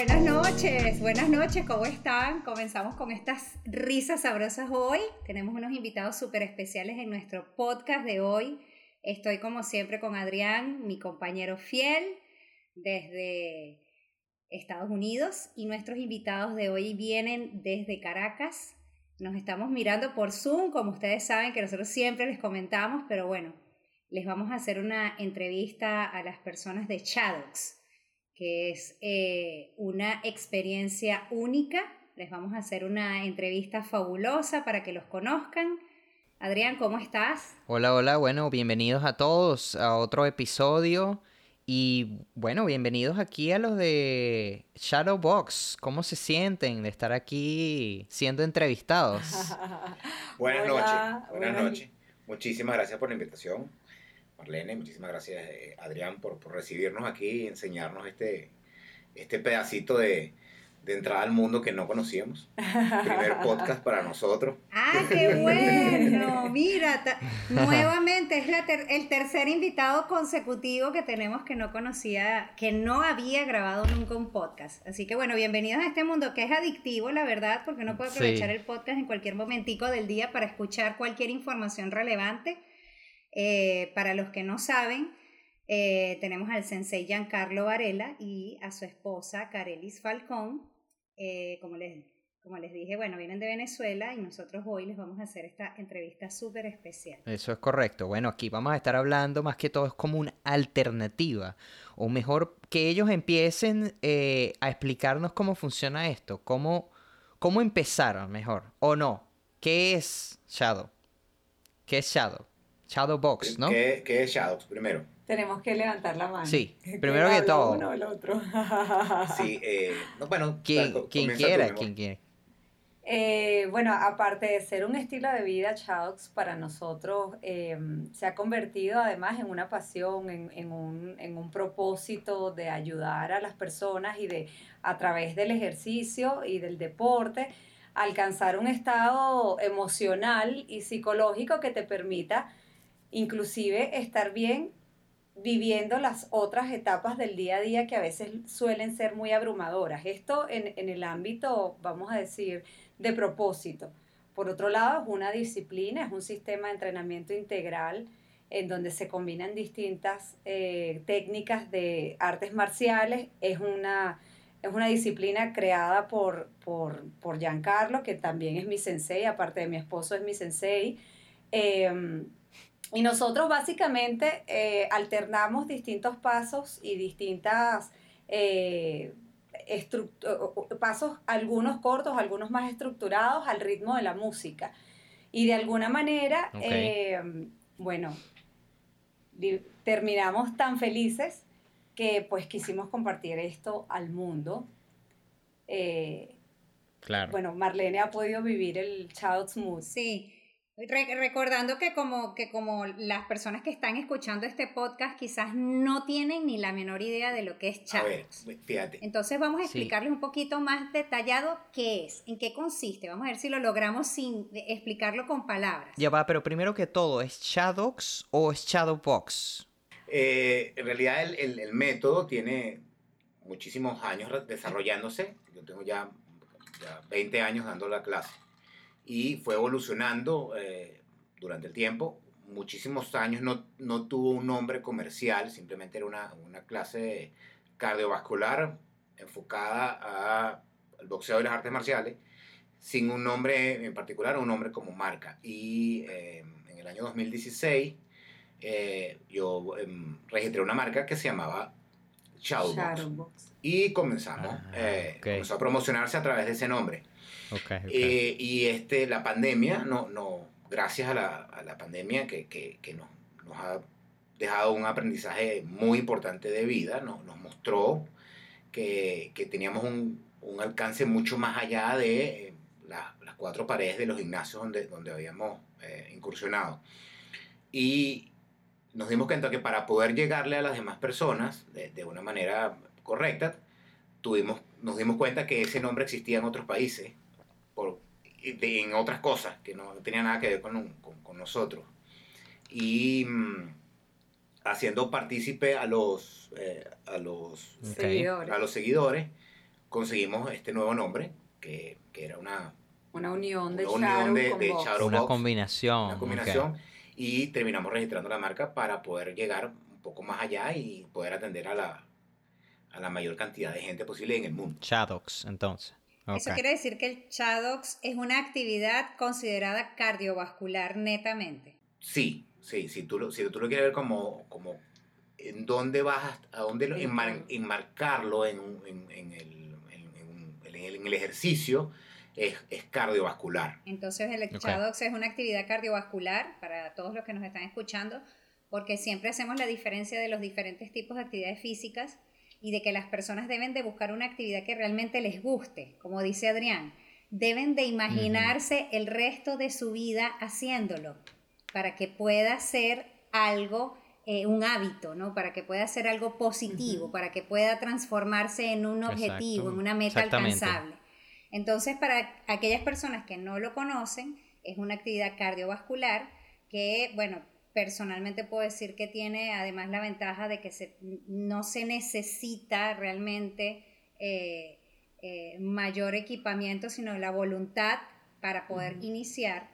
Buenas noches, buenas noches, ¿cómo están? Comenzamos con estas risas sabrosas hoy. Tenemos unos invitados súper especiales en nuestro podcast de hoy. Estoy como siempre con Adrián, mi compañero fiel, desde Estados Unidos y nuestros invitados de hoy vienen desde Caracas. Nos estamos mirando por Zoom, como ustedes saben que nosotros siempre les comentamos, pero bueno, les vamos a hacer una entrevista a las personas de Shadows que es eh, una experiencia única. Les vamos a hacer una entrevista fabulosa para que los conozcan. Adrián, ¿cómo estás? Hola, hola, bueno, bienvenidos a todos a otro episodio. Y bueno, bienvenidos aquí a los de Shadowbox. ¿Cómo se sienten de estar aquí siendo entrevistados? buenas noches, buenas noches. Muchísimas gracias por la invitación. Marlene, muchísimas gracias eh, Adrián por, por, recibirnos aquí y enseñarnos este, este pedacito de, de entrada al mundo que no conocíamos. Primer podcast para nosotros. ¡Ah, qué bueno! Mira, nuevamente es la el tercer invitado consecutivo que tenemos que no conocía, que no había grabado nunca un podcast. Así que bueno, bienvenidos a este mundo que es adictivo, la verdad, porque uno puede aprovechar el podcast en cualquier momentico del día para escuchar cualquier información relevante eh, para los que no saben, eh, tenemos al sensei Giancarlo Varela y a su esposa Carelis Falcón. Eh, como, les, como les dije, bueno, vienen de Venezuela y nosotros hoy les vamos a hacer esta entrevista súper especial. Eso es correcto. Bueno, aquí vamos a estar hablando más que todo es como una alternativa, o mejor que ellos empiecen a explicarnos cómo funciona esto, cómo, cómo empezaron mejor, o no. ¿Qué es Shadow? ¿Qué es Shadow? Shadowbox, ¿no? ¿Qué, ¿Qué, es Shadowbox primero? Tenemos que levantar la mano. Sí, primero que todo. Uno el otro. sí, eh, bueno. ¿Quién, quiera, quien quiera. Eh, bueno, aparte de ser un estilo de vida, Shadowbox para nosotros eh, se ha convertido además en una pasión, en, en, un, en un propósito de ayudar a las personas y de, a través del ejercicio y del deporte, alcanzar un estado emocional y psicológico que te permita inclusive estar bien viviendo las otras etapas del día a día que a veces suelen ser muy abrumadoras. Esto en, el ámbito, vamos a decir, de propósito. Por otro lado, es una disciplina, es un sistema de entrenamiento integral en donde se combinan distintas eh, técnicas de artes marciales. Es una, es una disciplina creada por, por, por Giancarlo, que también es mi sensei, aparte de mi esposo es mi sensei. Em, y nosotros básicamente eh, alternamos distintos pasos y distintas eh, pasos, algunos cortos, algunos más estructurados al ritmo de la música. Y de alguna manera, eh, bueno, terminamos tan felices que pues quisimos compartir esto al mundo. claro. Bueno, Marlene ha podido vivir el Child's Mood. Sí recordando que como, que como las personas que están escuchando este podcast quizás no tienen ni la menor idea de lo que es chat. fíjate. Entonces vamos a explicarles un poquito más detallado qué es, en qué consiste. Vamos a ver si lo logramos sin explicarlo con palabras. Ya va, pero primero que todo, ¿es Shadowbox o es Shadowbox? Eh, en realidad el, el, método tiene muchísimos años desarrollándose. Yo tengo ya, ya 20 años dando la clase y fue evolucionando eh, durante el tiempo. Muchísimos años no, no, tuvo un nombre comercial, simplemente era una, una clase cardiovascular enfocada al boxeo y las artes marciales, sin un nombre en particular, un nombre como marca. Y eh, en el año 2016 eh, yo em, registré una marca que se llamaba Shadowbox. Y comenzamos, ah, comenzó a promocionarse a través de ese nombre. Eh, y este, la pandemia, no, no, gracias a la, a la pandemia que, que, que nos, nos, ha dejado un aprendizaje muy importante de vida, nos, nos mostró que, que teníamos un, un, alcance mucho más allá de eh, las cuatro paredes de los gimnasios donde, donde habíamos eh, incursionado. Y nos dimos cuenta que para poder llegarle a las demás personas de, de una manera correcta, tuvimos, nos dimos cuenta que ese nombre existía en otros países en otras cosas que no tenían nada que ver con, con, nosotros. Y mm, haciendo partícipe a los, eh, a, los seguidores. a los seguidores conseguimos este nuevo nombre, que, que era una, una unión de, una, unión de, de Una combinación. Una combinación. Y terminamos registrando la marca para poder llegar un poco más allá y poder atender a la, a la mayor cantidad de gente posible en el mundo. Chadox, entonces. Eso quiere decir que el Chadox es una actividad considerada cardiovascular netamente. Sí, sí, si tú lo, si tú lo quieres ver como, como en dónde vas, a dónde enmarcarlo en, en, en, el, en, el, ejercicio, es, es, cardiovascular. Entonces el Chadox es una actividad cardiovascular para todos los que nos están escuchando, porque siempre hacemos la diferencia de los diferentes tipos de actividades físicas y de que las personas deben de buscar una actividad que realmente les guste, como dice Adrián, deben de imaginarse el resto de su vida haciéndolo para que pueda ser algo, eh, un hábito, ¿no? Para que pueda ser algo positivo, para que pueda transformarse en un objetivo, en una meta alcanzable. Entonces, para aquellas personas que no lo conocen, es una actividad cardiovascular que, bueno, personalmente puedo decir que tiene además la ventaja de que se, no se necesita realmente eh, eh, mayor equipamiento, sino la voluntad para poder iniciar.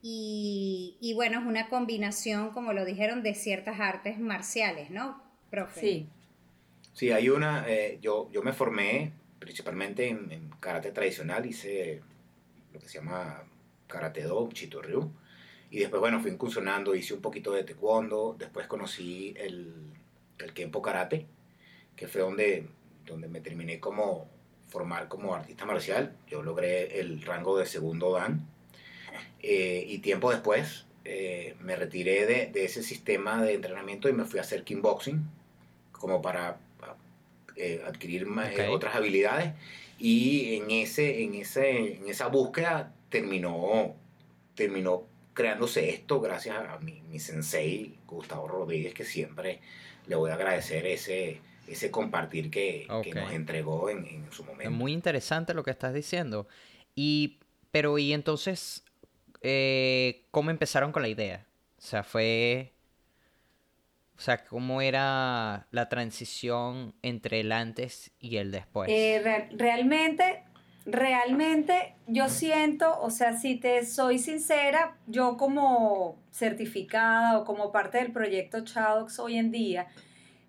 Y, bueno, es una combinación, como lo dijeron, de ciertas artes marciales, ¿no, profe? Sí. Sí, hay una, eh, yo, yo me formé principalmente en, karate tradicional, hice lo que se llama karate do, chito ryu, y después, bueno, fui incursionando, hice un poquito de taekwondo, después conocí el, el Kempo Karate, que fue donde, donde me terminé como formar como artista marcial. Yo logré el rango de segundo dan. Eh, y tiempo después eh, me retiré de, de, ese sistema de entrenamiento y me fui a hacer kickboxing, como para eh, adquirir otras habilidades. Y en, ese, en, ese, en esa búsqueda terminó, terminó creándose esto gracias a mi, mi sensei Gustavo Rodríguez, que siempre le voy a agradecer ese, ese compartir que, que nos entregó en, en, su momento. Es muy interesante lo que estás diciendo. Y, pero, y entonces, eh, ¿cómo empezaron con la idea? O sea, fue... O sea, ¿cómo era la transición entre el antes y el después? Eh, realmente realmente yo siento, o sea, si te soy sincera, yo como certificada o como parte del proyecto Chadox hoy en día,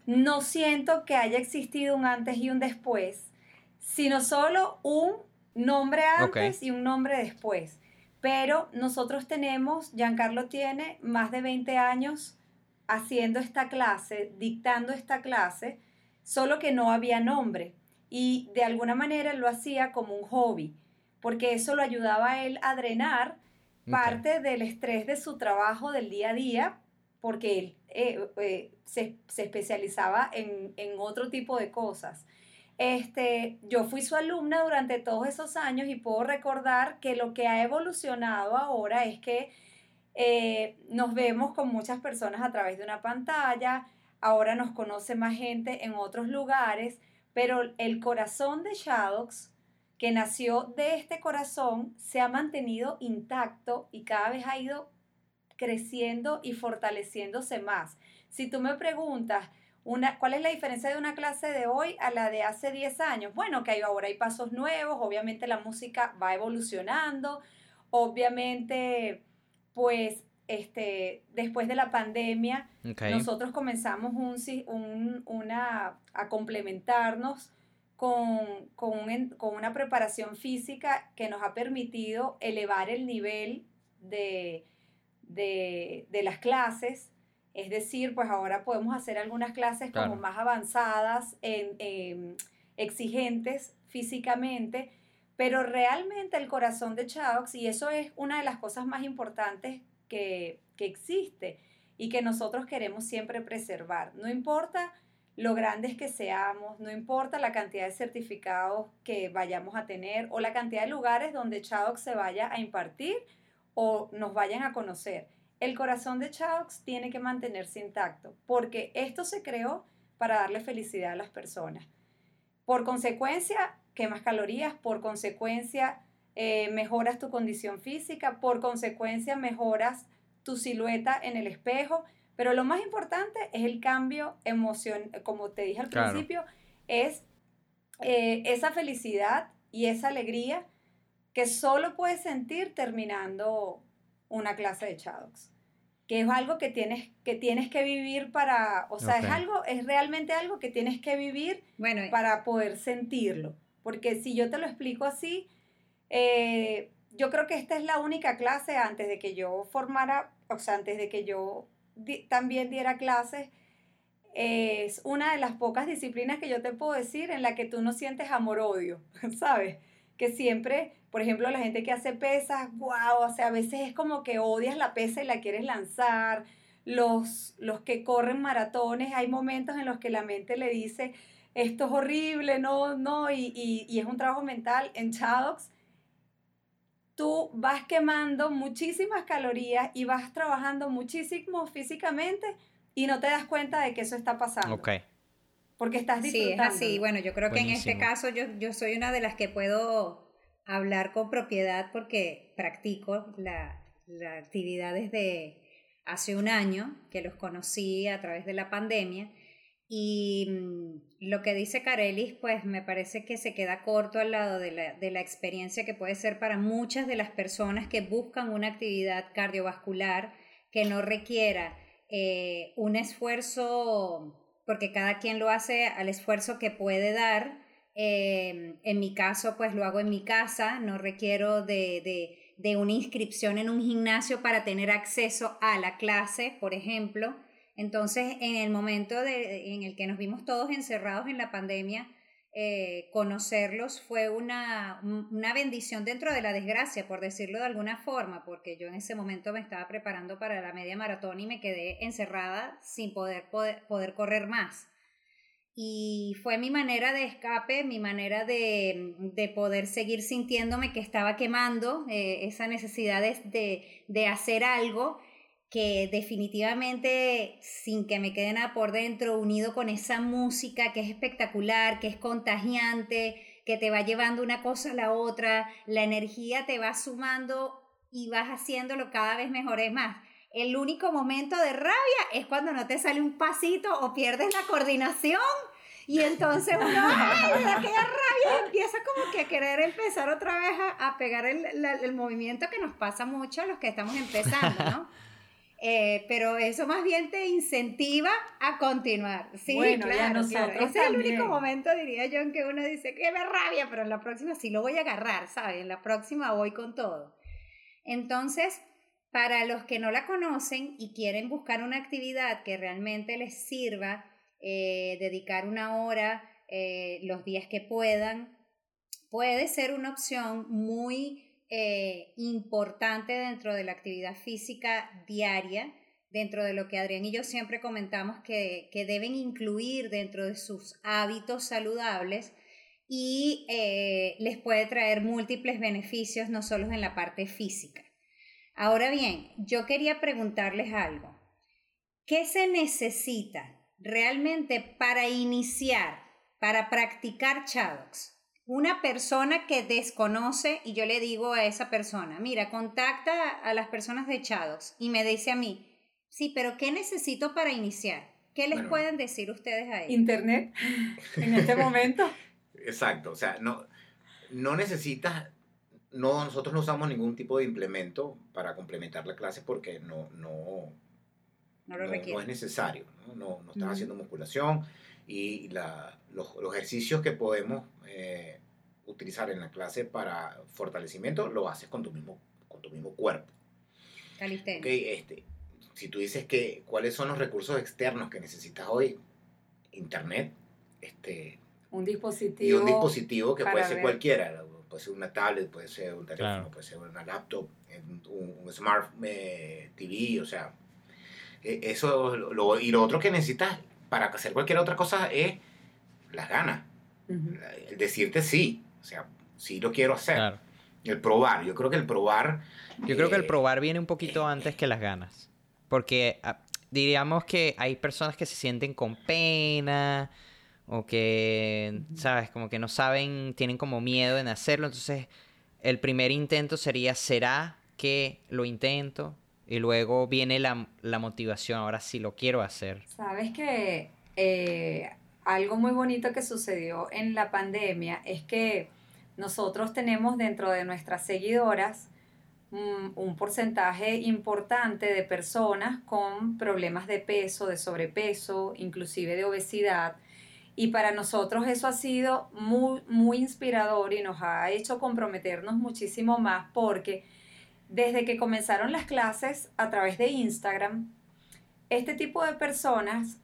no siento que haya existido un antes y un después, sino solo un nombre antes y un nombre después. Pero nosotros tenemos, Giancarlo tiene más de 20 años haciendo esta clase, dictando esta clase, solo que no había nombre y de alguna manera lo hacía como un hobby, porque eso lo ayudaba a él a drenar parte del estrés de su trabajo del día a día, porque él eh, eh, se, especializaba en, otro tipo de cosas. Este, yo fui su alumna durante todos esos años y puedo recordar que lo que ha evolucionado ahora es que eh, nos vemos con muchas personas a través de una pantalla, ahora nos conoce más gente en otros lugares, pero el corazón de Shadows, que nació de este corazón, se ha mantenido intacto y cada vez ha ido creciendo y fortaleciéndose más. Si tú me preguntas, una, ¿cuál es la diferencia de una clase de hoy a la de hace 10 años? Bueno, que ahora hay pasos nuevos, obviamente la música va evolucionando, obviamente, pues este, después de la pandemia, nosotros comenzamos un, una, a complementarnos con, una preparación física que nos ha permitido elevar el nivel de, las clases. Es decir, pues ahora podemos hacer algunas clases como más avanzadas, en, exigentes físicamente, pero realmente el corazón de Chaux, y eso es una de las cosas más importantes que, existe y que nosotros queremos siempre preservar. No importa lo grandes que seamos, no importa la cantidad de certificados que vayamos a tener o la cantidad de lugares donde Chadox se vaya a impartir o nos vayan a conocer. El corazón de Chadox tiene que mantenerse intacto porque esto se creó para darle felicidad a las personas. Por consecuencia, quemas calorías, por consecuencia, eh, mejoras tu condición física, por consecuencia mejoras tu silueta en el espejo, pero lo más importante es el cambio emocional, como te dije al principio, es eh, esa felicidad y esa alegría que solo puedes sentir terminando una clase de Chadox. Que es algo que tienes que, tienes que vivir para, o sea, es algo, es realmente algo que tienes que vivir bueno, para poder sentirlo. Porque si yo te lo explico así, eh, yo creo que esta es la única clase antes de que yo formara, o sea, antes de que yo también diera clases, es una de las pocas disciplinas que yo te puedo decir en la que tú no sientes amor-odio, ¿sabes? Que siempre, por ejemplo, la gente que hace pesas, wow, o sea, a veces es como que odias la pesa y la quieres lanzar. Los, los que corren maratones, hay momentos en los que la mente le dice, esto es horrible, no, no, y, y, y es un trabajo mental. En Chadox, tú vas quemando muchísimas calorías y vas trabajando muchísimo físicamente y no te das cuenta de que eso está pasando. Ok. Porque estás disfrutando. Sí, es así. Bueno, yo creo que en este caso yo, yo soy una de las que puedo hablar con propiedad porque practico la, la actividad desde hace un año, que los conocí a través de la pandemia. Y mm, lo que dice Carelis, pues me parece que se queda corto al lado de la, de la, experiencia que puede ser para muchas de las personas que buscan una actividad cardiovascular que no requiera eh, un esfuerzo, porque cada quien lo hace al esfuerzo que puede dar. Eh, en mi caso, pues lo hago en mi casa, no requiero de, de, de una inscripción en un gimnasio para tener acceso a la clase, por ejemplo. Entonces, en el momento de, en el que nos vimos todos encerrados en la pandemia, eh, conocerlos fue una, una, bendición dentro de la desgracia, por decirlo de alguna forma, porque yo en ese momento me estaba preparando para la media maratón y me quedé encerrada sin poder, poder, correr más. Y fue mi manera de escape, mi manera de, de poder seguir sintiéndome que estaba quemando eh, esa necesidad de, de hacer algo que definitivamente, sin que me quede nada por dentro, unido con esa música que es espectacular, que es contagiante, que te va llevando una cosa a la otra, la energía te va sumando y vas haciéndolo cada vez mejor. Es más, el único momento de rabia es cuando no te sale un pasito o pierdes la coordinación. Y entonces uno, ¡ay! da aquella rabia empieza como que a querer empezar otra vez a, pegar el, el movimiento que nos pasa mucho a los que estamos empezando, ¿no? Eh, pero eso más bien te incentiva a continuar. Sí, bueno, claro, claro. Ese es el único momento, diría yo, en que uno dice que me rabia, pero en la próxima sí lo voy a agarrar, ¿sabes? En la próxima voy con todo. Entonces, para los que no la conocen y quieren buscar una actividad que realmente les sirva, eh, dedicar una hora eh, los días que puedan, puede ser una opción muy eh, importante dentro de la actividad física diaria, dentro de lo que Adrián y yo siempre comentamos que, deben incluir dentro de sus hábitos saludables y eh, les puede traer múltiples beneficios, no solo en la parte física. Ahora bien, yo quería preguntarles algo. ¿Qué se necesita realmente para iniciar, para practicar Chadox? Una persona que desconoce y yo le digo a esa persona, mira, contacta a las personas de Chadox y me dice a mí, sí, pero ¿qué necesito para iniciar? ¿Qué les pueden decir ustedes a ellos? Internet, en este momento. Exacto, o sea, no, no necesitas, no, nosotros no usamos ningún tipo de implemento para complementar la clase porque no, no, no, lo no es necesario, no, no, estás haciendo musculación y la, los, los, ejercicios que podemos eh, utilizar en la clase para fortalecimiento, lo haces con tu mismo, con tu mismo cuerpo. Okay, este, si tú dices que cuáles son los recursos externos que necesitas hoy, internet, este, un dispositivo. Y un dispositivo que puede ser cualquiera, puede ser una tablet, puede ser un teléfono, puede ser una laptop, un, smart eh, TV, o sea, e, eso, lo, y lo otro que necesitas para hacer cualquier otra cosa es las ganas, el decirte sí, o sea, sí lo quiero hacer. El probar, yo creo que el probar... Yo creo que el eh, probar viene un poquito antes que las ganas. Porque ah, diríamos que hay personas que se sienten con pena o que, ¿sabes? Como que no saben, tienen como miedo en hacerlo. Entonces, el primer intento sería, ¿será que lo intento? Y luego viene la, motivación, ahora sí lo quiero hacer. Sabes que eh, algo muy bonito que sucedió en la pandemia es que nosotros tenemos dentro de nuestras seguidoras un, un porcentaje importante de personas con problemas de peso, de sobrepeso, inclusive de obesidad. Y para nosotros eso ha sido muy, muy inspirador y nos ha hecho comprometernos muchísimo más porque desde que comenzaron las clases a través de Instagram, este tipo de personas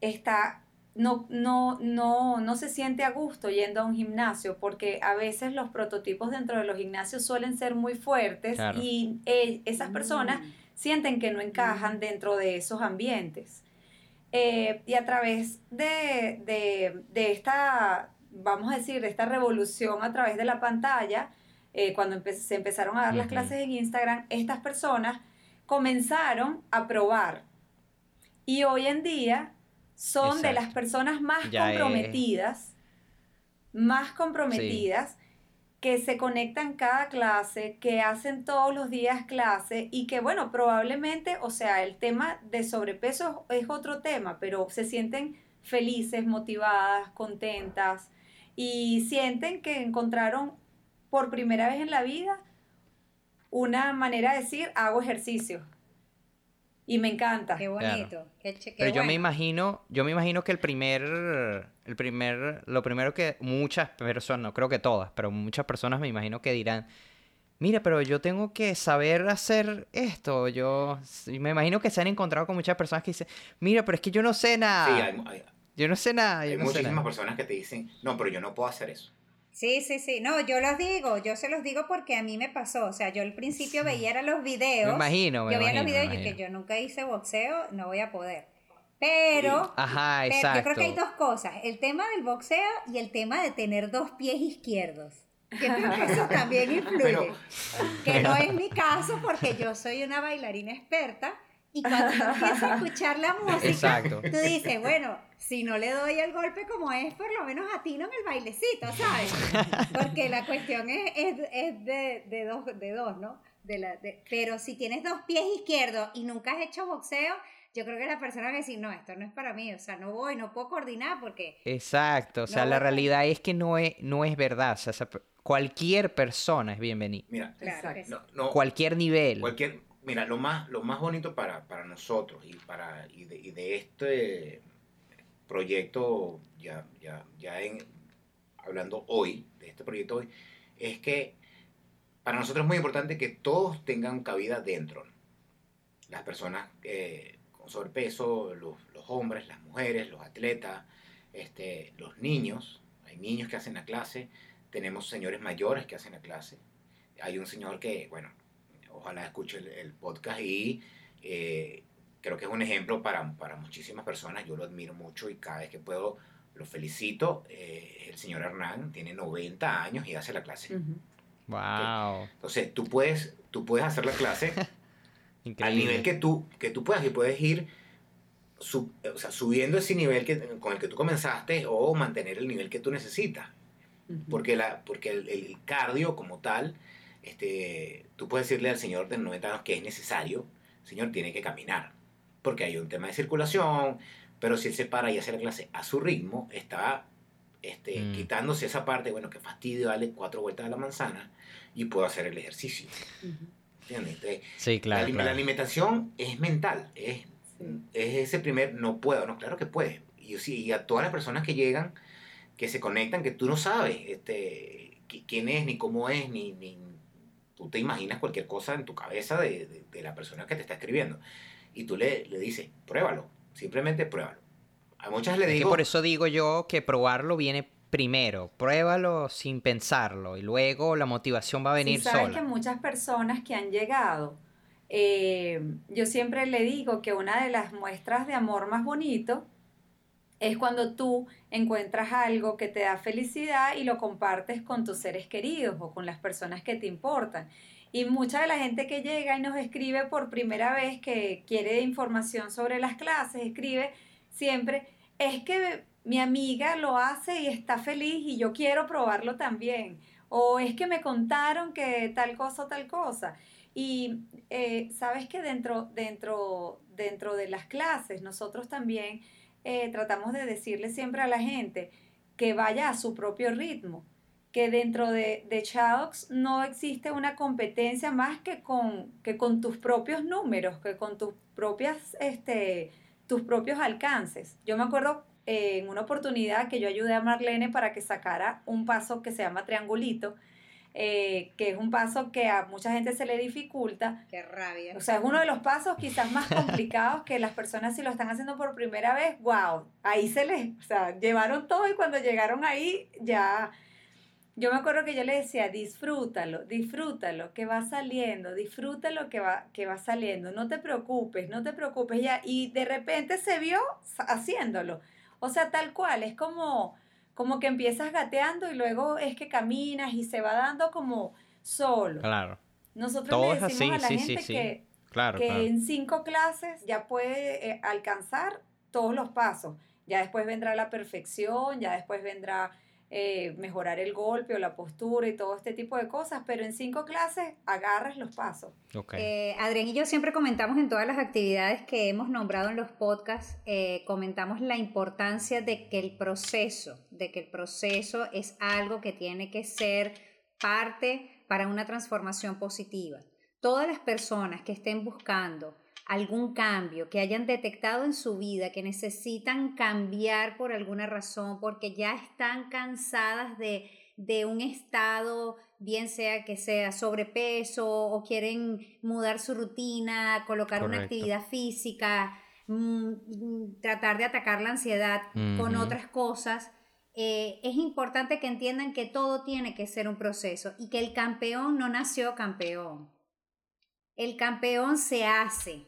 está no, no, no, no se siente a gusto yendo a un gimnasio porque a veces los prototipos dentro de los gimnasios suelen ser muy fuertes y eh, esas personas mm. sienten que no encajan mm. dentro de esos ambientes. Eh, y a través de, esta, vamos a decir, de esta revolución a través de la pantalla, eh, cuando se empezaron a dar las clases en Instagram, estas personas comenzaron a probar. Y hoy en día son de las personas más comprometidas, más comprometidas, que se conectan cada clase, que hacen todos los días clase y que, bueno, probablemente, o sea, el tema de sobrepeso es otro tema, pero se sienten felices, motivadas, contentas y sienten que encontraron por primera vez en la vida una manera de decir, hago ejercicio. Y me encanta. Qué bonito. Pero yo me imagino, yo me imagino que el primer, el primer, lo primero que muchas personas, no creo que todas, pero muchas personas me imagino que dirán, mira, pero yo tengo que saber hacer esto. Yo me imagino que se han encontrado con muchas personas que dicen, mira, pero es que yo no sé nada. Sí, hay, yo no sé nada. hay muchísimas personas que te dicen, no, pero yo no puedo hacer eso. Sí, sí, sí. No, yo los digo, yo se los digo porque a mí me pasó. O sea, yo al principio veía los videos. Me imagino, me Yo veía los videos y que yo nunca hice boxeo, no voy a poder. Pero, Ajá, exacto. yo creo que hay dos cosas, el tema del boxeo y el tema de tener dos pies izquierdos. Que eso también influye. que no es mi caso porque yo soy una bailarina experta y cuando empiezas a escuchar la música, tú dices, bueno, si no le doy el golpe como es, por lo menos atino en el bailecito, ¿sabes? Porque la cuestión es, es, de, de, dos, de dos, ¿no? De la, pero si tienes dos pies izquierdos y nunca has hecho boxeo, yo creo que la persona va a decir, no, esto no es para mí, o sea, no voy, no puedo coordinar porque... Exacto, o sea, la realidad es que no es, no es verdad, o sea, cualquier persona es bienvenida. Mira, cualquier nivel. Cualquier, mira, lo más, lo más bonito para, para nosotros y, para, y de, y de este proyecto, ya, ya, ya en, hablando hoy, de este proyecto hoy, es que para nosotros es muy importante que todos tengan cabida dentro. Las personas eh, con sobrepeso, los, los, hombres, las mujeres, los atletas, este, los niños, hay niños que hacen la clase, tenemos señores mayores que hacen la clase. Hay un señor que, bueno, ojalá escuche el, podcast y eh, creo que es un ejemplo para, para, muchísimas personas. Yo lo admiro mucho y cada vez que puedo lo felicito. Eh, el señor Hernán tiene 90 años y hace la clase. Wow. Entonces, tú puedes, tú puedes hacer la clase al nivel que tú, que tú puedas y puedes ir o sea, subiendo ese nivel que, con el que tú comenzaste o mantener el nivel que tú necesitas. Porque, la, porque el, el, cardio como tal, este, tú puedes decirle al señor de 90 años que es necesario, el señor tiene que caminar porque hay un tema de circulación, pero si él se para y hace la clase a su ritmo, está este, mm. quitándose esa parte, bueno, que fastidio, darle cuatro vueltas a la manzana y puedo hacer el ejercicio. ¿Entiendes? sí, claro la, alimentación es mental, es, es, ese primer, no puedo, no, claro que puede. Y, y a todas las personas que llegan, que se conectan, que tú no sabes este, quién es, ni cómo es, ni, ni tú te imaginas cualquier cosa en tu cabeza de, de, de la persona que te está escribiendo y tú le, le dices, pruébalo, simplemente pruébalo. A muchas le digo... por eso digo yo que probarlo viene primero, pruébalo sin pensarlo y luego la motivación va a venir sí, sabes sola. que muchas personas que han llegado, eh, yo siempre le digo que una de las muestras de amor más bonito es cuando tú encuentras algo que te da felicidad y lo compartes con tus seres queridos o con las personas que te importan. Y mucha de la gente que llega y nos escribe por primera vez que quiere información sobre las clases, escribe siempre, es que mi amiga lo hace y está feliz y yo quiero probarlo también. O es que me contaron que tal cosa o tal cosa. Y eh, sabes que dentro, dentro, dentro de las clases nosotros también eh, tratamos de decirle siempre a la gente que vaya a su propio ritmo, que dentro de, de no existe una competencia más que con, que con tus propios números, que con tus propias, este, tus propios alcances. Yo me acuerdo eh, en una oportunidad que yo ayudé a Marlene para que sacara un paso que se llama triangulito, eh, que es un paso que a mucha gente se le dificulta. Qué rabia. O sea, es uno de los pasos quizás más complicados que las personas si lo están haciendo por primera vez, wow, ahí se les, o sea, llevaron todo y cuando llegaron ahí ya... Yo me acuerdo que yo le decía, disfrútalo, disfrútalo, que va saliendo, disfrútalo que va, que va saliendo, no te preocupes, no te preocupes ya. Y de repente se vio haciéndolo. O sea, tal cual, es como, como que empiezas gateando y luego es que caminas y se va dando como solo. Claro. Nosotros le decimos a la gente que, que en cinco clases ya puede eh, alcanzar todos los pasos. Ya después vendrá la perfección, ya después vendrá eh, mejorar el golpe o la postura y todo este tipo de cosas, pero en cinco clases agarras los pasos. Eh, Adrián y yo siempre comentamos en todas las actividades que hemos nombrado en los podcasts, eh, comentamos la importancia de que el proceso, de que el proceso es algo que tiene que ser parte para una transformación positiva. Todas las personas que estén buscando algún cambio, que hayan detectado en su vida que necesitan cambiar por alguna razón, porque ya están cansadas de, un estado, bien sea que sea sobrepeso o quieren mudar su rutina, colocar una actividad física, mm, tratar de atacar la ansiedad con otras cosas. Eh, es importante que entiendan que todo tiene que ser un proceso y que el campeón no nació campeón. El campeón se hace,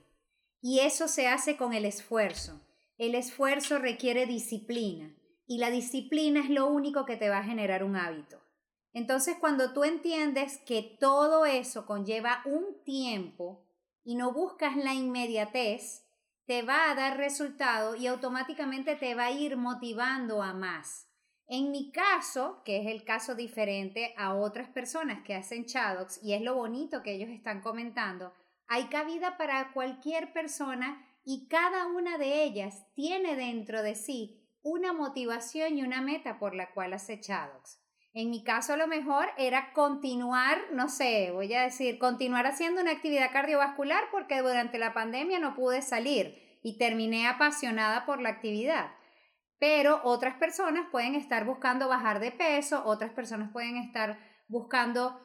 y eso se hace con el esfuerzo. El esfuerzo requiere disciplina y la disciplina es lo único que te va a generar un hábito. Entonces, cuando tú entiendes que todo eso conlleva un tiempo y no buscas la inmediatez, te va a dar resultado y automáticamente te va a ir motivando a más. En mi caso, que es el caso diferente a otras personas que hacen Shadow's y es lo bonito que ellos están comentando, hay cabida para cualquier persona y cada una de ellas tiene dentro de sí una motivación y una meta por la cual hace Chadox. En mi caso, lo mejor era continuar, no sé, voy a decir, continuar haciendo una actividad cardiovascular porque durante la pandemia no pude salir y terminé apasionada por la actividad. Pero otras personas pueden estar buscando bajar de peso, otras personas pueden estar buscando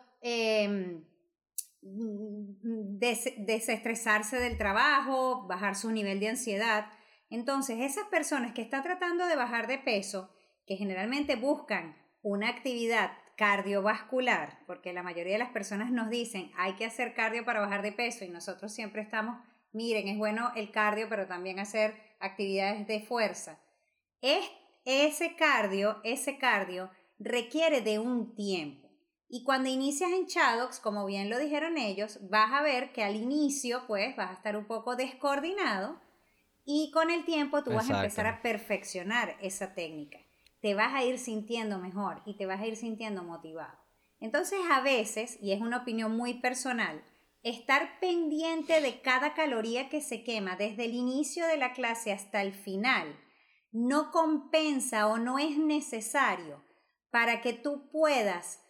em, desestresarse del trabajo, bajar su nivel de ansiedad. Entonces, esas personas que están tratando de bajar de peso, que generalmente buscan una actividad cardiovascular, porque la mayoría de las personas nos dicen hay que hacer cardio para bajar de peso y nosotros siempre estamos, miren, es bueno el cardio, pero también hacer actividades de fuerza. Es, ese cardio, ese cardio requiere de un tiempo. Y cuando inicias en Shadow's, como bien lo dijeron ellos, vas a ver que al inicio pues vas a estar un poco descoordinado y con el tiempo tú vas a empezar a perfeccionar esa técnica. Te vas a ir sintiendo mejor y te vas a ir sintiendo motivado. Entonces a veces, y es una opinión muy personal, estar pendiente de cada caloría que se quema desde el inicio de la clase hasta el final no compensa o no es necesario para que tú puedas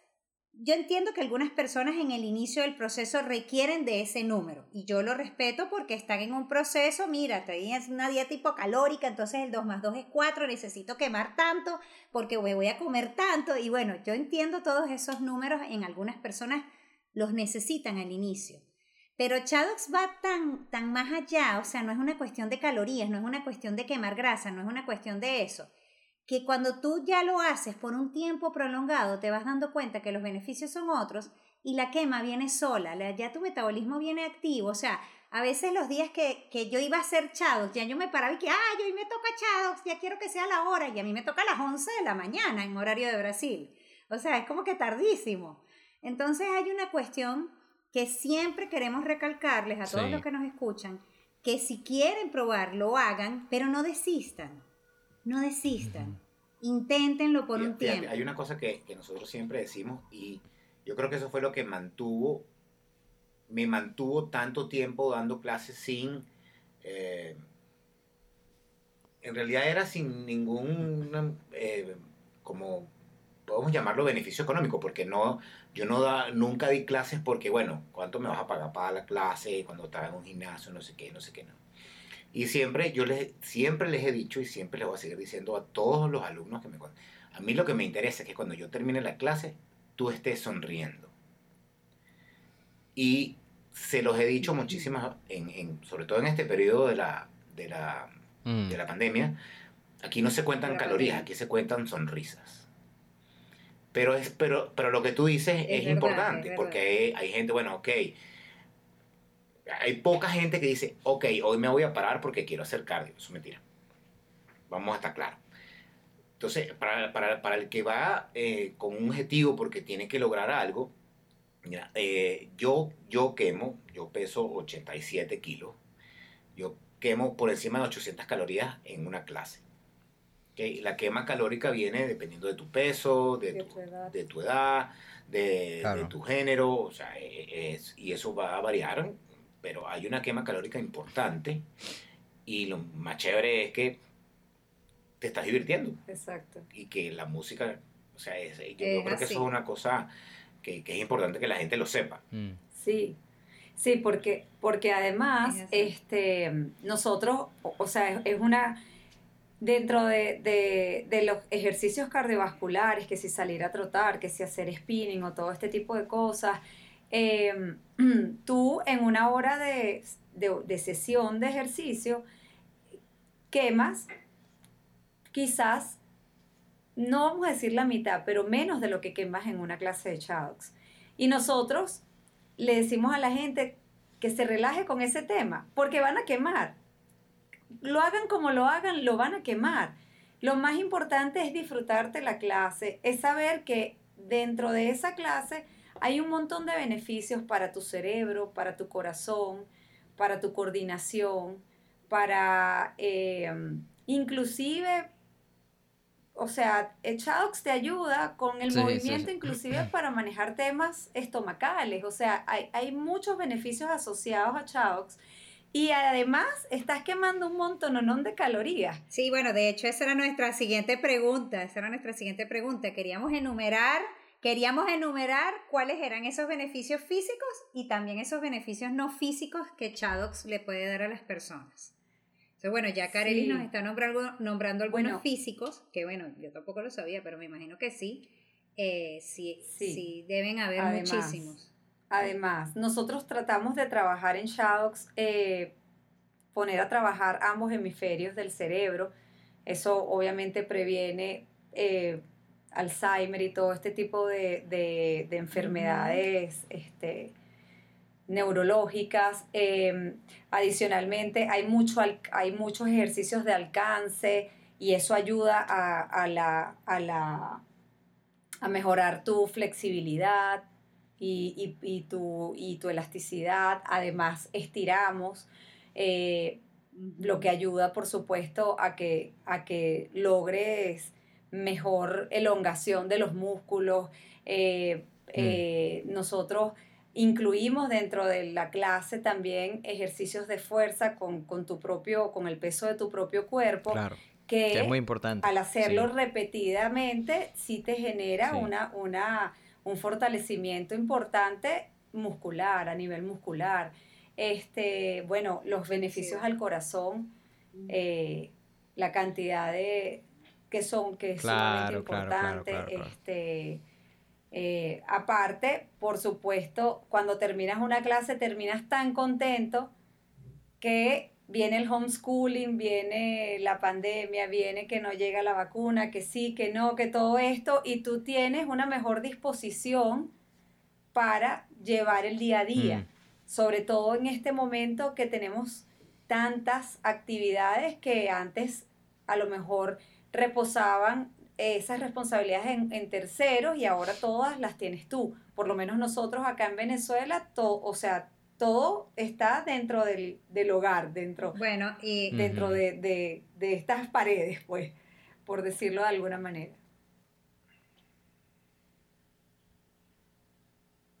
yo entiendo que algunas personas en el inicio del proceso requieren de ese número y yo lo respeto porque están en un proceso, mira, es una dieta hipocalórica, entonces el 2 más 2 es 4, necesito quemar tanto porque voy a comer tanto y bueno, yo entiendo todos esos números, en algunas personas los necesitan al inicio. Pero Chadox va tan, tan más allá, o sea, no es una cuestión de calorías, no es una cuestión de quemar grasa, no es una cuestión de eso que cuando tú ya lo haces por un tiempo prolongado, te vas dando cuenta que los beneficios son otros y la quema viene sola, ya tu metabolismo viene activo. O sea, a veces los días que, yo iba a hacer chados, ya yo me paraba y que, ah, hoy me toca chados, ya quiero que sea la hora, y a mí me toca a las 11 de la mañana en horario de Brasil. O sea, es como que tardísimo. Entonces hay una cuestión que siempre queremos recalcarles a todos los que nos escuchan, que si quieren probar, lo hagan, pero no desistan no desistan. Inténtenlo por un tiempo. Hay una cosa que, nosotros siempre decimos y yo creo que eso fue lo que mantuvo, me mantuvo tanto tiempo dando clases sin, eh, en realidad era sin ningún, eh, como podemos llamarlo beneficio económico, porque no, yo no da, nunca di clases porque, bueno, ¿cuánto me vas a pagar para la clase cuando estaba en un gimnasio, no sé qué, no sé qué, no. Y siempre, yo les, siempre les he dicho y siempre les voy a seguir diciendo a todos los alumnos que me a mí lo que me interesa es que cuando yo termine la clase, tú estés sonriendo. Y se los he dicho muchísimas, en, sobre todo en este periodo de la, de la, mm. de la pandemia, aquí no se cuentan calorías, aquí se cuentan sonrisas. Pero, es, pero, pero lo que tú dices es, importante, porque hay, gente, bueno, ok, hay poca gente que dice, ok, hoy me voy a parar porque quiero hacer cardio. Eso es mentira. Vamos a estar claros. Entonces, para, para, para, el que va eh, con un objetivo porque tiene que lograr algo, mira, eh, yo, yo quemo, yo peso 87 kilos, yo quemo por encima de 800 calorías en una clase. La quema calórica viene dependiendo de tu peso, de, tu, edad, de, tu, edad, de, tu género, o sea, e, es, y eso va a variar, pero hay una quema calórica importante y lo más chévere es que te estás divirtiendo. Exacto. Y que la música, o sea, es, yo, creo que eso es una cosa que, que, es importante que la gente lo sepa. Mm. Sí, sí, porque, porque además, este, nosotros, o, sea, es una dentro de, los ejercicios cardiovasculares, que si salir a trotar, que si hacer spinning o todo este tipo de cosas, em, tú en una hora de, sesión de ejercicio quemas quizás, no vamos a decir la mitad, pero menos de lo que quemas en una clase de Chalks. Y nosotros le decimos a la gente que se relaje con ese tema, porque van a quemar lo hagan como lo hagan, lo van a quemar. Lo más importante es disfrutarte la clase, es saber que dentro de esa clase hay un montón de beneficios para tu cerebro, para tu corazón, para tu coordinación, para eh, inclusive, o sea, Chaux te ayuda con el movimiento inclusive para manejar temas estomacales, o sea, hay, hay muchos beneficios asociados a Chaux y además estás quemando un montón de calorías. Sí, bueno, de hecho esa era nuestra siguiente pregunta, esa era nuestra siguiente pregunta. Queríamos enumerar, queríamos enumerar cuáles eran esos beneficios físicos y también esos beneficios no físicos que Chadox le puede dar a las personas. Entonces, bueno, ya Kareli nos está nombrando, nombrando algunos físicos, que bueno, yo tampoco lo sabía, pero me imagino que sí. Eh, sí, sí, deben haber muchísimos. Además, nosotros tratamos de trabajar en Shadows, eh, poner a trabajar ambos hemisferios del cerebro. Eso obviamente previene eh, Alzheimer y todo este tipo de, enfermedades este, neurológicas. Em, adicionalmente, hay, mucho, hay muchos ejercicios de alcance y eso ayuda a, la, a, la, a mejorar tu flexibilidad, y, y, tu, y tu elasticidad. Además, estiramos, eh, lo que ayuda, por supuesto, a que, a que logres mejor elongación de los músculos. Eh, mm. eh, nosotros incluimos dentro de la clase también ejercicios de fuerza con, tu propio, con el peso de tu propio cuerpo. Que, es muy importante. Al hacerlo repetidamente, sí te genera una, una un fortalecimiento importante muscular, a nivel muscular. Este, bueno, los beneficios al corazón, eh, la cantidad de que son, que es sumamente importante. este, eh, aparte, por supuesto, cuando terminas una clase, terminas tan contento que viene el homeschooling, viene la pandemia, viene que no llega la vacuna, que sí, que no, que todo esto, y tú tienes una mejor disposición para llevar el día a día, mm. sobre todo en este momento que tenemos tantas actividades que antes a lo mejor reposaban esas responsabilidades en, en, terceros y ahora todas las tienes tú. Por lo menos nosotros acá en Venezuela, o sea, todo está dentro del, hogar, dentro, bueno, y, dentro de, estas paredes, pues, por decirlo de alguna manera.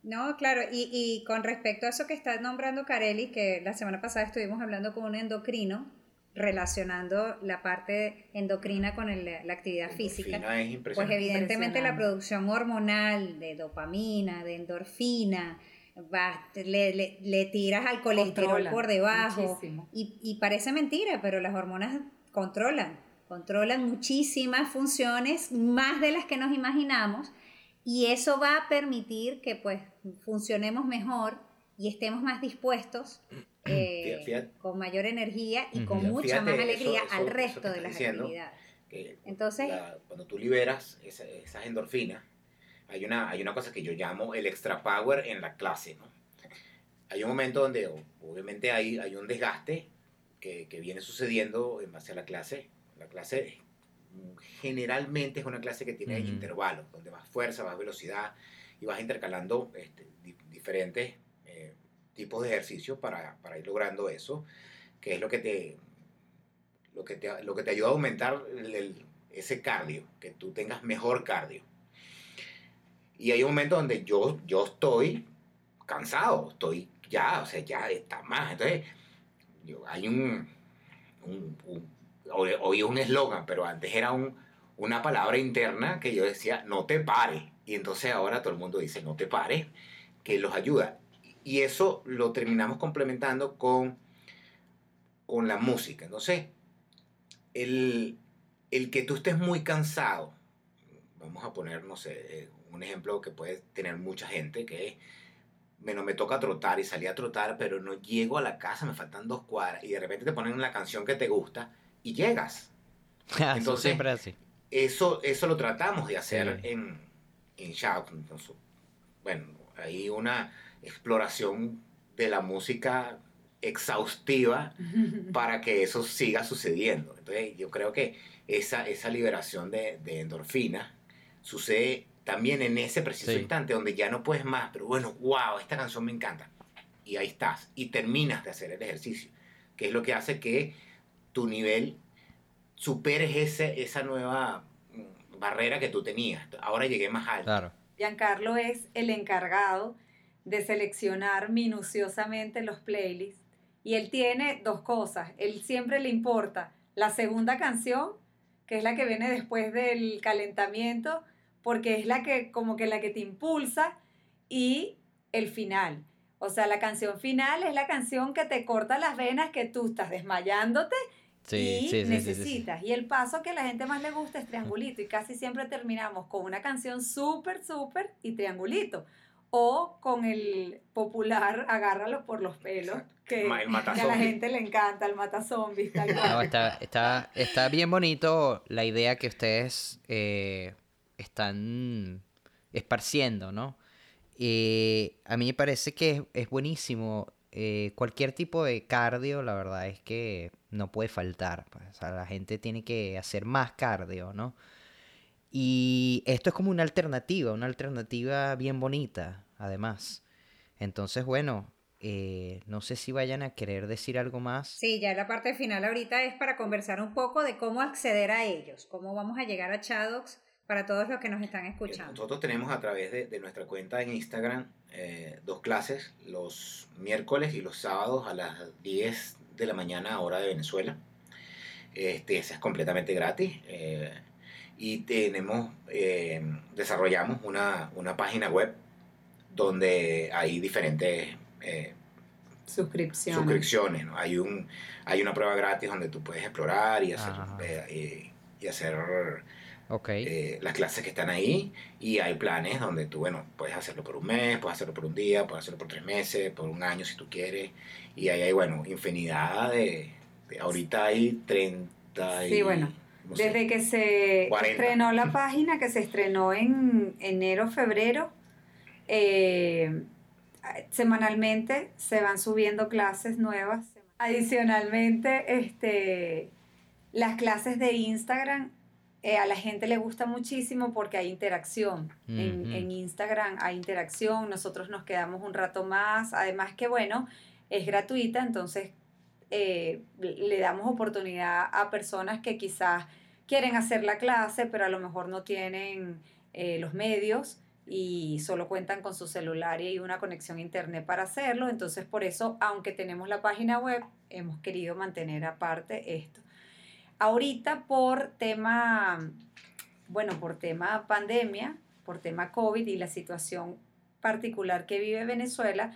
No, claro, y, con respecto a eso que está nombrando Carelli, que la semana pasada estuvimos hablando con un endocrino, relacionando la parte endocrina con la actividad física, es pues evidentemente la producción hormonal de dopamina, de endorfina, le, le, tiras al colesterol por debajo y, y, parece mentira, pero las hormonas controlan, controlan muchísimas funciones, más de las que nos imaginamos y eso va a permitir que pues funcionemos mejor y estemos más dispuestos eh, con mayor energía y con mucha más alegría al resto de las actividades. Entonces, cuando tú liberas esas endorfinas, hay una, hay una cosa que yo llamo el extra power en la clase. ¿no? Hay un momento donde obviamente hay, hay un desgaste que, que viene sucediendo en base a la clase. La clase generalmente es una clase que tiene intervalos, donde más fuerza, más velocidad y vas intercalando este, diferentes eh, tipos de ejercicios para, para, ir logrando eso, que es lo que te, lo que te, lo que te ayuda a aumentar ese cardio, que tú tengas mejor cardio. Y hay un momento donde yo, yo estoy cansado, estoy ya, o sea, ya está más. Entonces, yo, hay un, un, hoy, es un eslogan, pero antes era un, una palabra interna que yo decía, no te pares. Y entonces ahora todo el mundo dice, no te pares, que los ayuda. Y eso lo terminamos complementando con, con la música. Entonces, el, el que tú estés muy cansado, vamos a poner, no sé, eh, un ejemplo que puede tener mucha gente, que es, bueno, me toca trotar y salí a trotar, pero no llego a la casa, me faltan dos cuadras, y de repente te ponen la canción que te gusta y llegas. Entonces, siempre así. Eso, eso lo tratamos de hacer en, en Shout. Entonces, bueno, hay una exploración de la música exhaustiva para que eso siga sucediendo. Entonces, yo creo que esa, esa liberación de, de endorfina sucede también en ese preciso instante donde ya no puedes más, pero bueno, wow, esta canción me encanta. Y ahí estás, y terminas de hacer el ejercicio, que es lo que hace que tu nivel superes ese, esa nueva mm, barrera que tú tenías. Ahora llegué más alto. Claro. Giancarlo es el encargado de seleccionar minuciosamente los playlists y él tiene dos cosas. Él siempre le importa la segunda canción, que es la que viene después del calentamiento, porque es la que como que la que te impulsa y el final. O sea, la canción final es la canción que te corta las venas, que tú estás desmayándote y necesitas. y el paso que a la gente más le gusta es triangulito y casi siempre terminamos con una canción súper, súper y triangulito. O con el popular agárralo por los pelos, que, a la gente le encanta, el mata zombies. está, está, está, bien bonito la idea que ustedes eh, están esparciendo, ¿no? Eh, a mí me parece que es, buenísimo. Eh, cualquier tipo de cardio, la verdad es que no puede faltar. Pues, o sea, la gente tiene que hacer más cardio, ¿no? Y esto es como una alternativa, una alternativa bien bonita, además. Entonces, bueno, eh, no sé si vayan a querer decir algo más. Sí, ya la parte final ahorita es para conversar un poco de cómo acceder a ellos, cómo vamos a llegar a Chadox para todos los que nos están escuchando. Nosotros tenemos a través de, nuestra cuenta en Instagram eh, dos clases, los miércoles y los sábados a las 10 de la mañana hora de Venezuela. Este, esa es completamente gratis. Eh, y tenemos, eh, desarrollamos una, una, página web donde hay diferentes suscripciones. suscripciones hay, un, hay una prueba gratis donde tú puedes explorar y hacer, y hacer Okay. Eh, las clases que están ahí y hay planes donde tú, bueno, puedes hacerlo por un mes, puedes hacerlo por un día, puedes hacerlo por tres meses, por un año si tú quieres. Y ahí hay, bueno, infinidad de... ahorita hay 30 y... Sí, bueno. Desde que se estrenó la página, que se estrenó en enero, febrero, eh, semanalmente se van subiendo clases nuevas. Adicionalmente, este, las clases de Instagram eh, a la gente le gusta muchísimo porque hay interacción. en, Instagram hay interacción, nosotros nos quedamos un rato más, además que bueno, es gratuita, entonces eh, le damos oportunidad a personas que quizás quieren hacer la clase, pero a lo mejor no tienen eh, los medios y solo cuentan con su celular y una conexión a internet para hacerlo. Entonces, por eso, aunque tenemos la página web, hemos querido mantener aparte esto. Ahorita por tema, bueno, por tema pandemia, por tema COVID y la situación particular que vive Venezuela,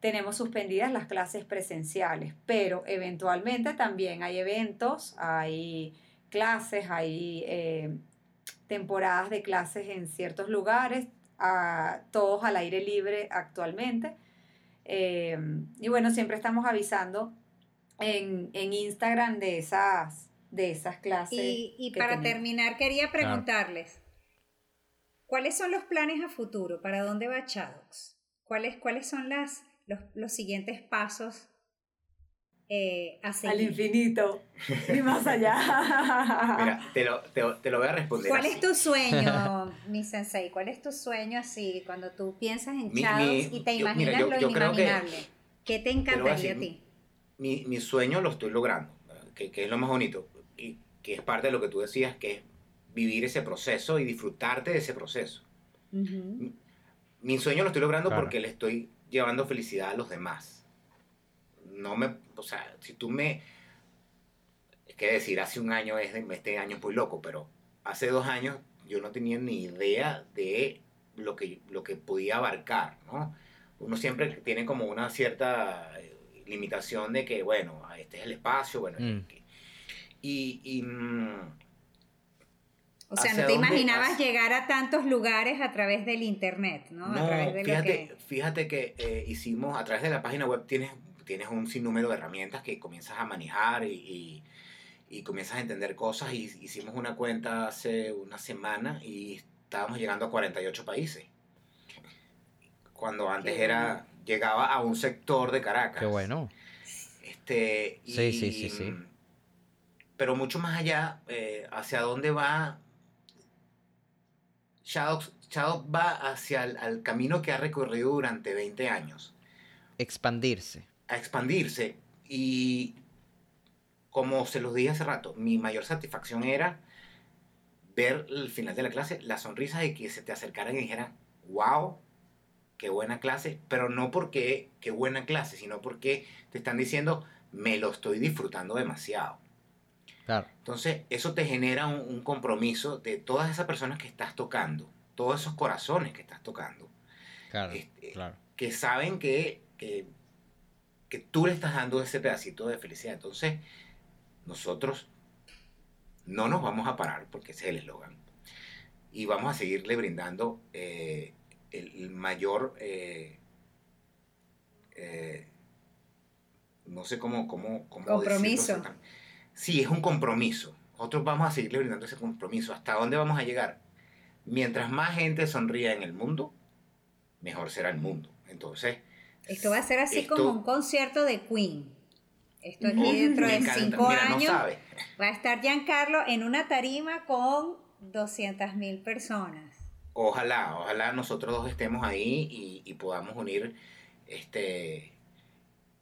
tenemos suspendidas las clases presenciales, pero eventualmente también hay eventos, hay clases, hay eh, temporadas de clases en ciertos lugares, a, todos al aire libre actualmente. Eh, y bueno, siempre estamos avisando en, Instagram de esas, de esas clases. Y, para terminar, quería preguntarles, ¿cuáles son los planes a futuro? ¿Para dónde va Chadox? ¿Cuáles, ¿Cuáles son las, los, los siguientes pasos eh, Al infinito y más allá. Mira, te lo, te, lo voy a responder. ¿Cuál es tu sueño, mi sensei? ¿Cuál es tu sueño así cuando tú piensas en Chados y te imaginas lo inimaginable? ¿Qué te encantaría a, ti? Mi, mi, sueño lo estoy logrando, que, que, es lo más bonito y que es parte de lo que tú decías, que es vivir ese proceso y disfrutarte de ese proceso. mi, sueño lo estoy logrando porque le estoy llevando felicidad a los demás no me, o sea, si tú me, es que decir, hace un año es, este año es muy loco, pero hace dos años yo no tenía ni idea de lo que, lo que podía abarcar, ¿no? Uno siempre tiene como una cierta eh, limitación de que, bueno, este es el espacio, bueno, mm. y, y mm, o sea, no te imaginabas llegar a tantos lugares a través del internet, ¿no? a través de fíjate, que... fíjate que eh, hicimos, a través de la página web tienes tienes un sinnúmero de herramientas que comienzas a manejar y, y, comienzas a entender cosas. Y hicimos una cuenta hace una semana y estábamos llegando a 48 países. Cuando antes era llegaba a un sector de Caracas. Qué bueno. Este, sí, sí, sí, sí. Pero mucho más allá, eh, hacia dónde va Shadow, va hacia el camino que ha recorrido durante 20 años. Expandirse a expandirse y como se los dije hace rato, mi mayor satisfacción era ver el final de la clase, la sonrisa de que se te acercaran y dijeran, wow, qué buena clase, pero no porque qué buena clase, sino porque te están diciendo, me lo estoy disfrutando demasiado. Entonces, eso te genera un, compromiso de todas esas personas que estás tocando, todos esos corazones que estás tocando, este, que saben que, que que tú le estás dando ese pedacito de felicidad. Entonces, nosotros no nos vamos a parar, porque ese es el eslogan, y vamos a seguirle brindando eh, el, mayor, eh, eh, no sé cómo, cómo, cómo compromiso. Sí, es un compromiso. Nosotros vamos a seguirle brindando ese compromiso. ¿Hasta dónde vamos a llegar? Mientras más gente sonría en el mundo, mejor será el mundo. Entonces, esto va a ser así como un concierto de Queen. Esto aquí dentro de cinco años va a estar Giancarlo en una tarima con 200 mil personas. Ojalá, ojalá nosotros dos estemos ahí y, podamos unir este,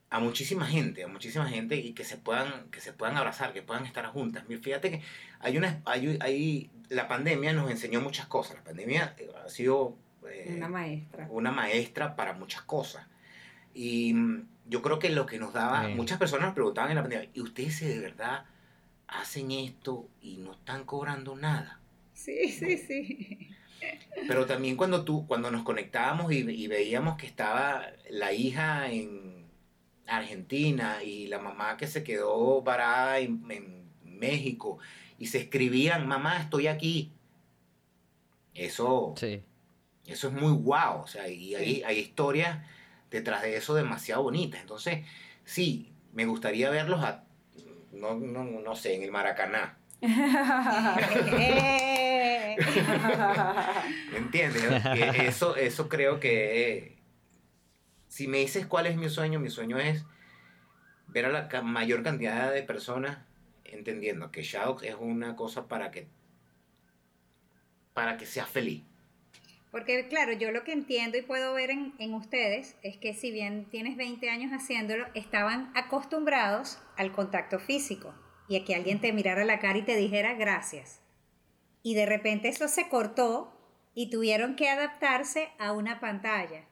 a muchísima gente, a muchísima gente y que se puedan, que se puedan abrazar, que puedan estar juntas. Fíjate que hay una, hay, hay, la pandemia nos enseñó muchas cosas. La pandemia ha sido eh, una maestra. Una maestra para muchas cosas. Y mm, yo creo que lo que nos daba, muchas personas nos preguntaban en la pandemia, ¿y ustedes de verdad hacen esto y no están cobrando nada? Sí, sí, sí. Pero también cuando tú, cuando nos conectábamos y, veíamos que estaba la hija en Argentina y la mamá que se quedó varada en, México y se escribían, mamá, estoy aquí. Eso, eso es muy guau. O sea, y hay, hay historias detrás de eso demasiado bonitas. Entonces, sí, me gustaría verlos a, no, no, no sé, en el Maracaná. ¿Me entiendes? Eso, eso creo que... Si me dices cuál es mi sueño, mi sueño es ver a la mayor cantidad de personas entendiendo que Shadows es una cosa para que para que seas feliz. Porque claro, yo lo que entiendo y puedo ver en, ustedes es que si bien tienes 20 años haciéndolo, estaban acostumbrados al contacto físico y a que alguien te mirara la cara y te dijera gracias. Y de repente eso se cortó y tuvieron que adaptarse a una pantalla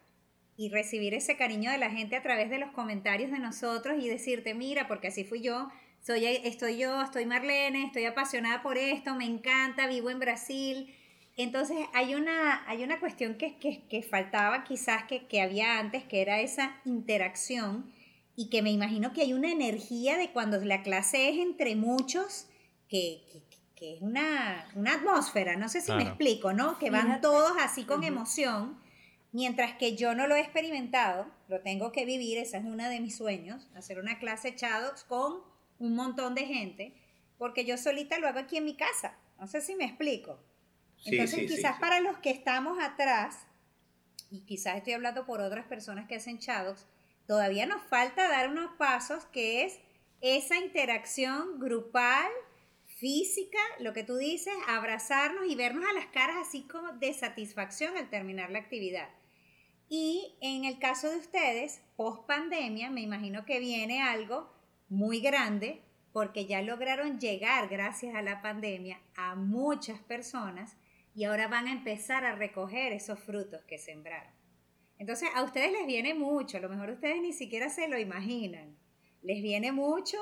y recibir ese cariño de la gente a través de los comentarios de nosotros y decirte, mira, porque así fui yo, soy, estoy yo, estoy Marlene, estoy apasionada por esto, me encanta, vivo en Brasil. Entonces hay una, hay una cuestión que, que, faltaba quizás que, que había antes, que era esa interacción y que me imagino que hay una energía de cuando la clase es entre muchos, que, que es una, una, atmósfera, no sé si me explico, ¿no? Que van todos así con emoción Mientras que yo no lo he experimentado, lo tengo que vivir, ese es uno de mis sueños, hacer una clase echados con un montón de gente, porque yo solita lo hago aquí en mi casa. No sé si me explico. Entonces, quizás para los que estamos atrás, y quizás estoy hablando por otras personas que hacen Shadows, todavía nos falta dar unos pasos que es esa interacción grupal, física, lo que tú dices, abrazarnos y vernos a las caras así como de satisfacción al terminar la actividad. Y en el caso de ustedes, post pandemia, me imagino que viene algo muy grande porque ya lograron llegar gracias a la pandemia a muchas personas y ahora van a empezar a recoger esos frutos que sembraron. Entonces a ustedes les viene mucho, a lo mejor ustedes ni siquiera se lo imaginan. Les viene mucho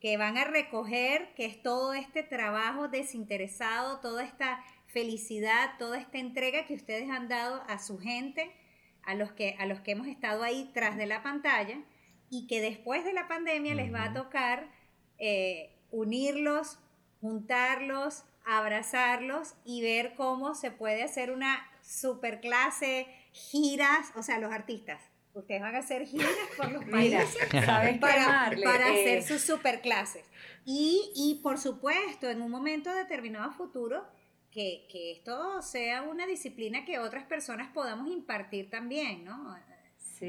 que van a recoger, que es todo este trabajo desinteresado, toda esta felicidad, toda esta entrega que ustedes han dado a su gente a los que, a los que hemos estado ahí tras de la pantalla y que después de la pandemia les va a tocar eh, unirlos, juntarlos, abrazarlos y ver cómo se puede hacer una super clase, giras, o sea, los artistas. Ustedes van a hacer giras por los países para, hacer eh, sus super clases. Y, y por supuesto, en un momento determinado futuro, que, que, esto sea una disciplina que otras personas podamos impartir también, ¿no?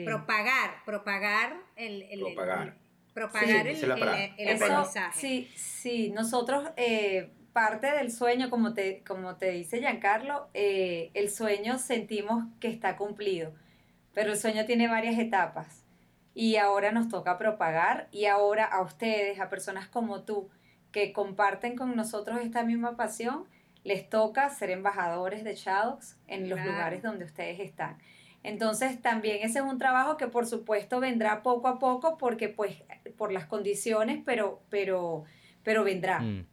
Propagar, propagar el, el, propagar. propagar el, aprendizaje. Sí, sí, nosotros eh, parte del sueño, como te, como te dice Giancarlo, eh, el sueño sentimos que está cumplido, pero el sueño tiene varias etapas y ahora nos toca propagar y ahora a ustedes, a personas como tú, que comparten con nosotros esta misma pasión, les toca ser embajadores de Shadows en los lugares donde ustedes están. Entonces también ese es un trabajo que por supuesto vendrá poco a poco porque pues por las condiciones, pero, pero, pero vendrá. Mm.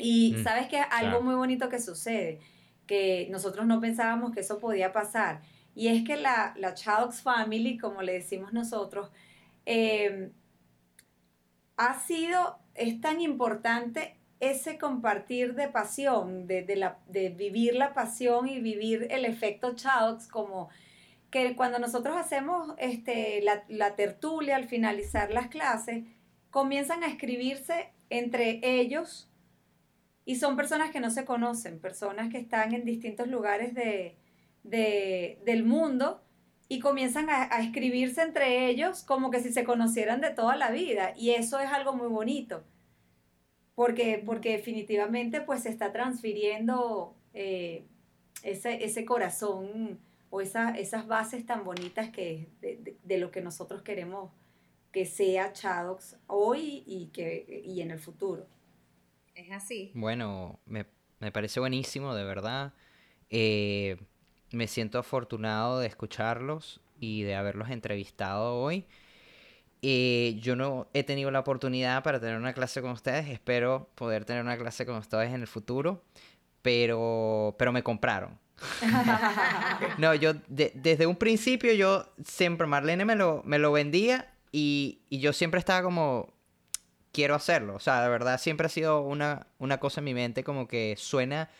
Y mm. sabes que algo muy bonito que sucede, que nosotros no pensábamos que eso podía pasar, y es que la, la Family, como le decimos nosotros, eh, ha sido, es tan importante ese compartir de pasión, de, la, de vivir la pasión y vivir el efecto Chaux como que cuando nosotros hacemos este, la, la, tertulia al finalizar las clases, comienzan a escribirse entre ellos y son personas que no se conocen, personas que están en distintos lugares de, de, del mundo y comienzan a, a, escribirse entre ellos como que si se conocieran de toda la vida y eso es algo muy bonito porque, porque definitivamente pues se está transfiriendo eh, ese, ese, corazón o esa, esas bases tan bonitas que de, de, lo que nosotros queremos que sea Chadox hoy y, que, y en el futuro. Es así. Bueno, me, me parece buenísimo, de verdad. Eh, me siento afortunado de escucharlos y de haberlos entrevistado hoy. Eh, yo no he tenido la oportunidad para tener una clase con ustedes. Espero poder tener una clase con ustedes en el futuro. Pero, pero me compraron. no, yo desde un principio yo siempre, Marlene me lo, me lo vendía y, y, yo siempre estaba como, quiero hacerlo. O sea, de verdad siempre ha sido una, una cosa en mi mente como que suena,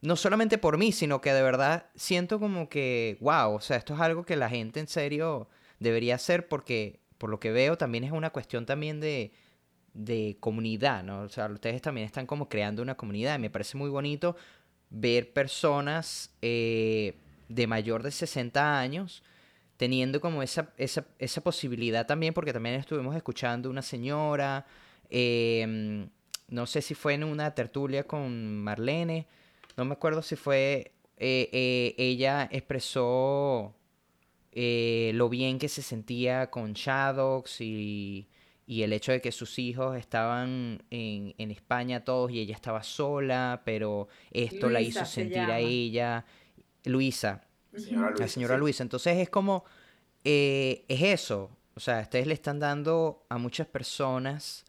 no solamente por mí, sino que de verdad siento como que, wow, o sea, esto es algo que la gente en serio debería hacer porque por lo que veo, también es una cuestión también de, comunidad, ¿no? O sea, ustedes también están como creando una comunidad y me parece muy bonito ver personas eh, de mayor de 60 años teniendo como esa, esa, posibilidad también, porque también estuvimos escuchando una señora, em, no sé si fue en una tertulia con Marlene, no me acuerdo si fue, eh, eh, ella expresó eh, lo bien que se sentía con Shadows y, el hecho de que sus hijos estaban en, España todos y ella estaba sola, pero esto la hizo sentir a ella. Luisa. Señora Luisa, La señora sí. Luisa. Entonces es como, eh, es eso. O sea, ustedes le están dando a muchas personas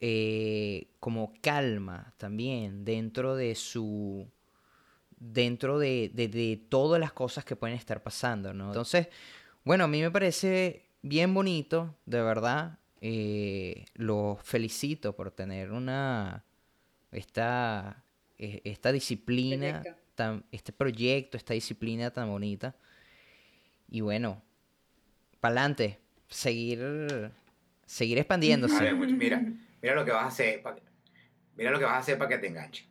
eh, como calma también dentro de su, dentro de, de, de todas las cosas que pueden estar pasando, ¿no? Entonces, bueno, a mí me parece bien bonito, de verdad. Eh, los felicito por tener una, esta, eh, esta disciplina, tan, este proyecto, esta disciplina tan bonita. Y bueno, para adelante, seguir, seguir expandiéndose. A ver, much- mira, mira lo que vas a hacer. pa- mira lo que vas a hacer para que te enganche.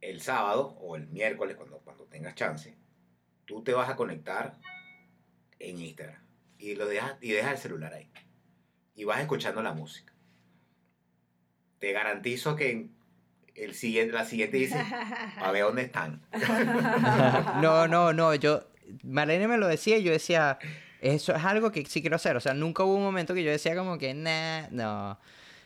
El sábado o el miércoles, cuando, cuando tengas chance, tú te vas a conectar en Instagram y lo dejas y dejas el celular ahí y vas escuchando la música. Te garantizo que el siguiente, la siguiente dice, a ver dónde están. no, no, no, yo, Marlene me lo decía y yo decía, eso es algo que sí quiero hacer, o sea, nunca hubo un momento que yo decía como que, nah, no,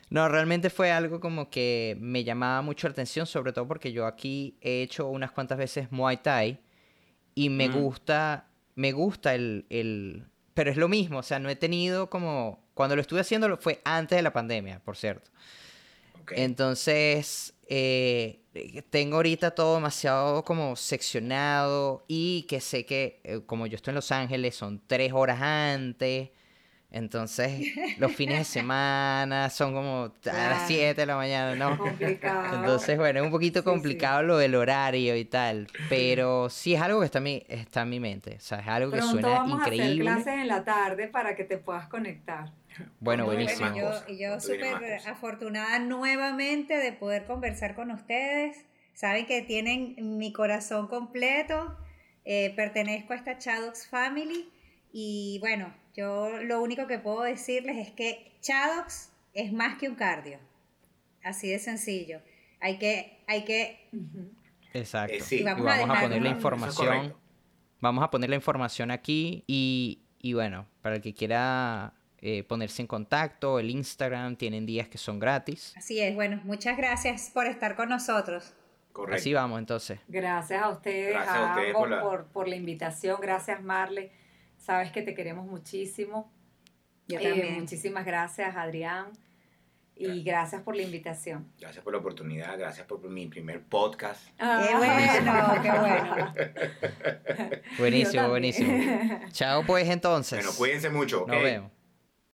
no, realmente fue algo como que me llamaba mucho la atención, sobre todo porque yo aquí he hecho unas cuantas veces Muay Thai y me Mm. gusta, me gusta el, el, pero es lo mismo, o sea, no he tenido como, cuando lo estuve haciendo fue antes de la pandemia, por cierto. Ok. Entonces, eh, tengo ahorita todo demasiado como seccionado y que sé que eh, como yo estoy en Los Ángeles son tres horas antes. Entonces, los fines de semana son como a las 7 de la mañana, ¿no? Complicado. Entonces, bueno, es un poquito Sí, sí. complicado lo del horario y tal, pero sí es algo que está en mi, está en mi mente, o sea, es algo que Pronto suena vamos a hacer increíble. clases en la tarde para que te puedas conectar. Bueno, buenísimo. yo, yo súper afortunada nuevamente de poder conversar con ustedes. Saben que tienen mi corazón completo. Eh, pertenezco a esta Chadox Family. Y bueno, yo lo único que puedo decirles es que Chadox es más que un cardio. Así de sencillo. Hay que, hay que. Exacto. Eh, sí. Y vamos vamos, a poner la es información. Vamos a poner la información aquí y, y bueno, para el que quiera eh, ponerse en contacto, el Instagram, tienen días que son gratis. Así es, bueno, muchas gracias por estar con nosotros. Correcto. Así vamos entonces. Gracias a ustedes, Gracias a a ustedes ambos por la- por, por la invitación. Gracias, Marle. Sabes que te queremos muchísimo. Yo Eh, también. muchísimas gracias, Adrián. Y gracias por la invitación. Gracias por la oportunidad, gracias por mi primer podcast. Qué bueno, qué bueno. Buenísimo, buenísimo. Chao pues entonces. Bueno, cuídense mucho. Nos vemos.